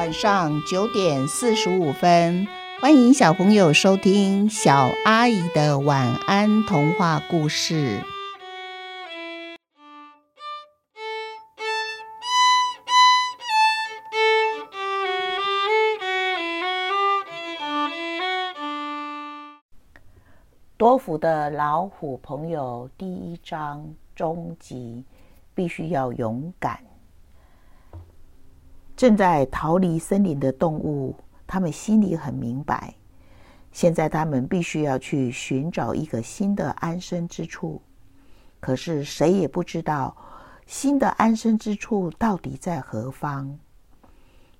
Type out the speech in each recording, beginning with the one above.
晚上九点四十五分，欢迎小朋友收听小阿姨的晚安童话故事。多福的老虎朋友第一章终极，必须要勇敢。正在逃离森林的动物，他们心里很明白，现在他们必须要去寻找一个新的安身之处。可是谁也不知道新的安身之处到底在何方。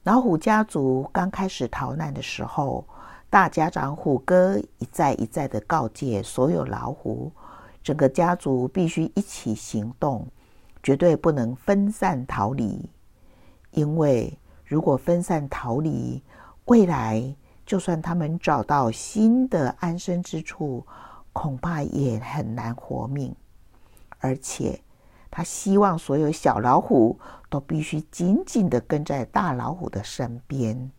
老虎家族刚开始逃难的时候，大家长虎哥一再一再地告诫所有老虎，整个家族必须一起行动，绝对不能分散逃离。因为如果分散逃离，未来就算他们找到新的安身之处，恐怕也很难活命。而且，他希望所有小老虎都必须紧紧的跟在大老虎的身边。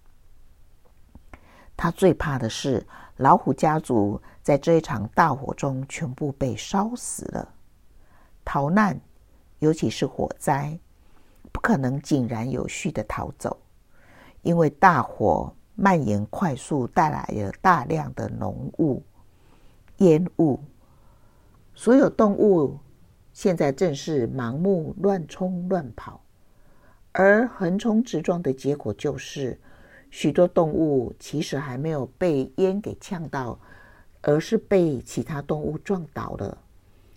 他最怕的是老虎家族在这一场大火中全部被烧死了。逃难，尤其是火灾，可能井然有序的逃走，因为大火蔓延快速，带来了大量的浓雾、烟雾。所有动物现在正是盲目乱冲乱跑，而横冲直撞的结果就是。许多动物其实还没有被烟给呛到，而是被其他动物撞倒了。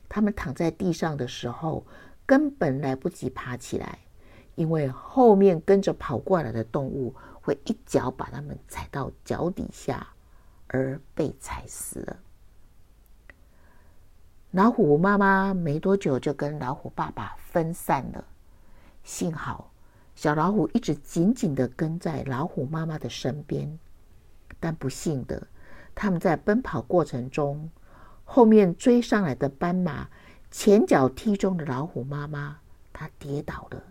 它们躺在地上的时候，根本来不及爬起来，因为后面跟着跑过来的动物会一脚把它们踩到脚底下，而被踩死了。老虎妈妈没多久就跟老虎爸爸分散了，幸好。小老虎一直紧紧的跟在老虎妈妈的身边，但不幸的，他们在奔跑过程中，后面追上来的斑马前脚踢中了老虎妈妈，它跌倒了。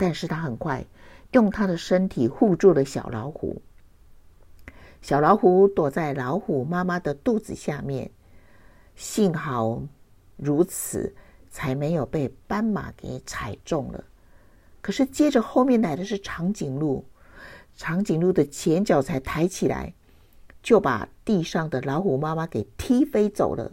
但是他很快用他的身体护住了小老虎。小老虎躲在老虎妈妈的肚子下面，幸好如此，才没有被斑马给踩中了。可是接着后面来的是长颈鹿，长颈鹿的前脚才抬起来，就把地上的老虎妈妈给踢飞走了。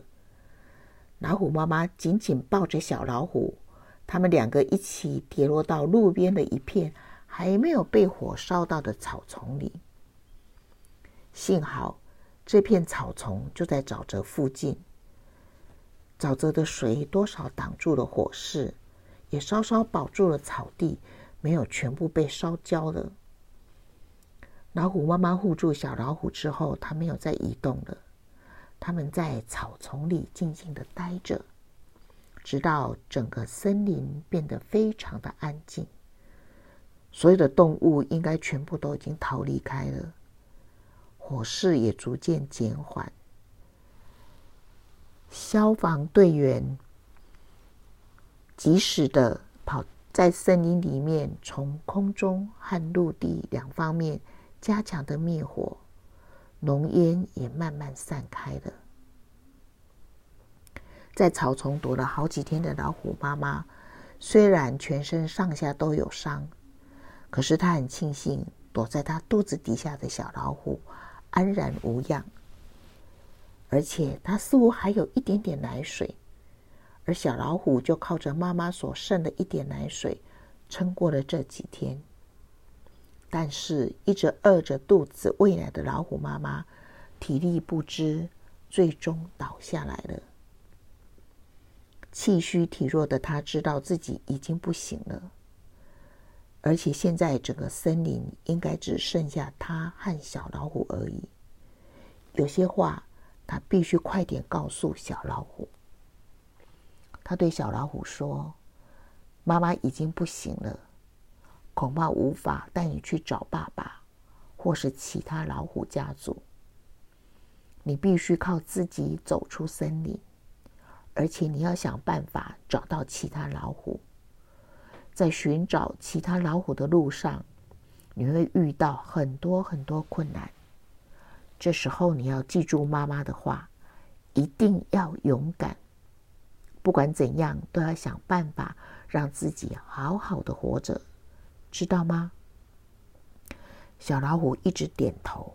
老虎妈妈紧紧抱着小老虎，他们两个一起跌落到路边的一片还没有被火烧到的草丛里。幸好这片草丛就在沼泽附近，沼泽的水多少挡住了火势。也稍稍保住了草地，没有全部被烧焦了。老虎妈妈护住小老虎之后，它没有再移动了。它们在草丛里静静的待着，直到整个森林变得非常的安静。所有的动物应该全部都已经逃离开了，火势也逐渐减缓。消防队员。及时的跑在森林里面，从空中和陆地两方面加强的灭火，浓烟也慢慢散开了。在草丛躲了好几天的老虎妈妈，虽然全身上下都有伤，可是她很庆幸躲在她肚子底下的小老虎安然无恙，而且她似乎还有一点点奶水。而小老虎就靠着妈妈所剩的一点奶水，撑过了这几天。但是，一直饿着肚子喂奶的老虎妈妈，体力不支，最终倒下来了。气虚体弱的他知道自己已经不行了，而且现在整个森林应该只剩下他和小老虎而已。有些话，他必须快点告诉小老虎。他对小老虎说：“妈妈已经不行了，恐怕无法带你去找爸爸，或是其他老虎家族。你必须靠自己走出森林，而且你要想办法找到其他老虎。在寻找其他老虎的路上，你会遇到很多很多困难。这时候你要记住妈妈的话，一定要勇敢，不管怎样都要想办法让自己好好的活着，知道吗？小老虎一直点头，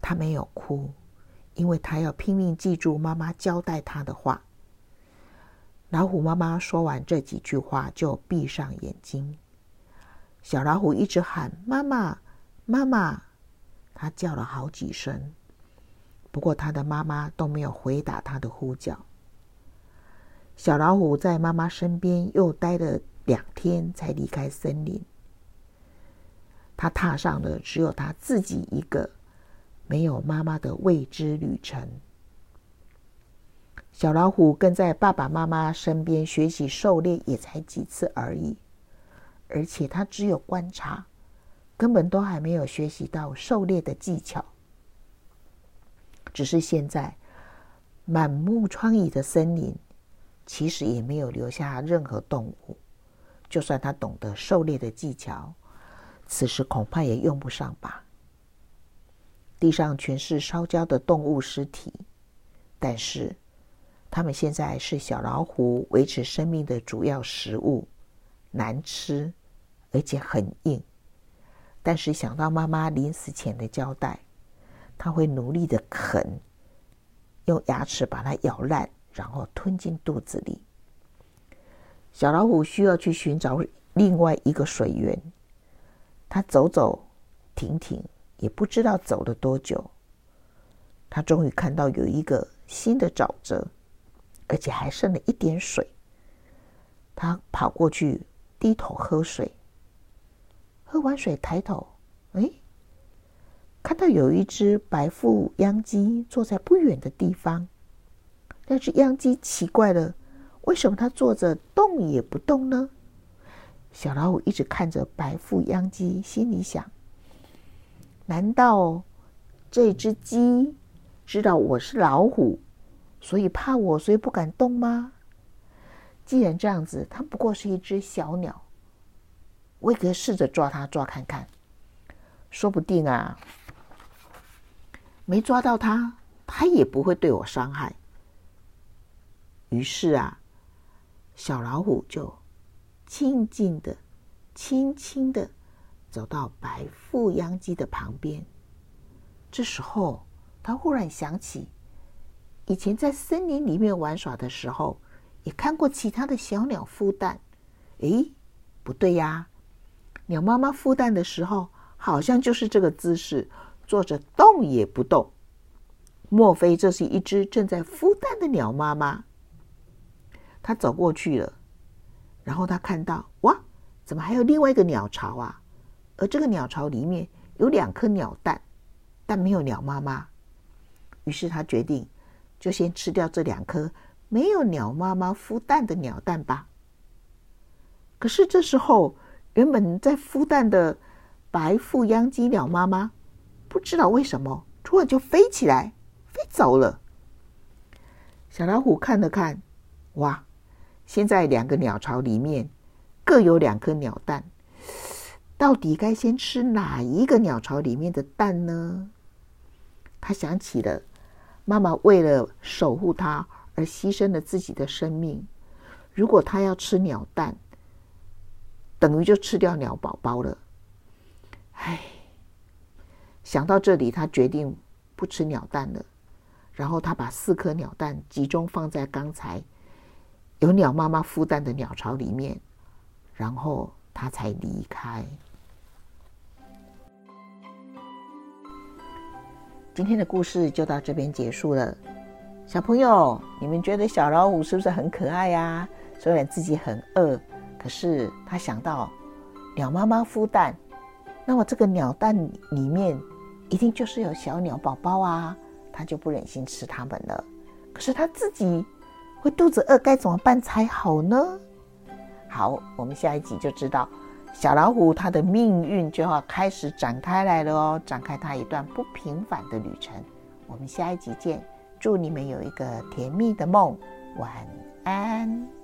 它没有哭，因为他要拼命记住妈妈交代他的话。老虎妈妈说完这几句话，就闭上眼睛。小老虎一直喊：“妈妈，妈妈！”他叫了好几声，不过他的妈妈都没有回答他的呼叫。小老虎在妈妈身边又待了两天，才离开森林。他踏上了只有他自己一个、没有妈妈的未知旅程。小老虎跟在爸爸妈妈身边学习狩猎，也才几次而已，而且他只有观察。根本都还没有学习到狩猎的技巧，只是现在满目疮痍的森林，其实也没有留下任何动物。就算他懂得狩猎的技巧，此时恐怕也用不上吧。地上全是烧焦的动物尸体，但是它们现在是小老虎维持生命的主要食物，难吃，而且很硬。但是想到妈妈临死前的交代，他会努力的啃，用牙齿把它咬烂，然后吞进肚子里。小老虎需要去寻找另外一个水源，它走走停停，也不知道走了多久。他终于看到有一个新的沼泽，而且还剩了一点水。他跑过去，低头喝水。喝完水，抬头，哎，看到有一只白腹秧鸡坐在不远的地方。那只秧鸡奇怪了，为什么它坐着动也不动呢？小老虎一直看着白腹秧鸡，心里想：难道这只鸡知道我是老虎，所以怕我，所以不敢动吗？既然这样子，它不过是一只小鸟。我也可以试着抓它，抓看看，说不定啊，没抓到它，它也不会对我伤害。于是啊，小老虎就静静的、轻轻的走到白腹秧鸡的旁边。这时候，他忽然想起，以前在森林里面玩耍的时候，也看过其他的小鸟孵蛋。诶，不对呀！鸟妈妈孵蛋的时候，好像就是这个姿势，坐着动也不动。莫非这是一只正在孵蛋的鸟妈妈？他走过去了，然后他看到，哇，怎么还有另外一个鸟巢啊？而这个鸟巢里面有两颗鸟蛋，但没有鸟妈妈。于是他决定，就先吃掉这两颗没有鸟妈妈孵蛋的鸟蛋吧。可是这时候，原本在孵蛋的白腹秧鸡鸟妈妈，不知道为什么突然就飞起来，飞走了。小老虎看了看，哇！现在两个鸟巢里面各有两颗鸟蛋，到底该先吃哪一个鸟巢里面的蛋呢？他想起了妈妈为了守护他而牺牲了自己的生命，如果他要吃鸟蛋，等于就吃掉鸟宝宝了，唉！想到这里，他决定不吃鸟蛋了。然后他把四颗鸟蛋集中放在刚才有鸟妈妈孵蛋的鸟巢里面，然后他才离开。今天的故事就到这边结束了。小朋友，你们觉得小老虎是不是很可爱呀？虽然自己很饿。可是他想到，鸟妈妈孵蛋，那么这个鸟蛋里面一定就是有小鸟宝宝啊，他就不忍心吃它们了。可是他自己会肚子饿，该怎么办才好呢？好，我们下一集就知道小老虎它的命运就要开始展开来了哦，展开它一段不平凡的旅程。我们下一集见，祝你们有一个甜蜜的梦，晚安。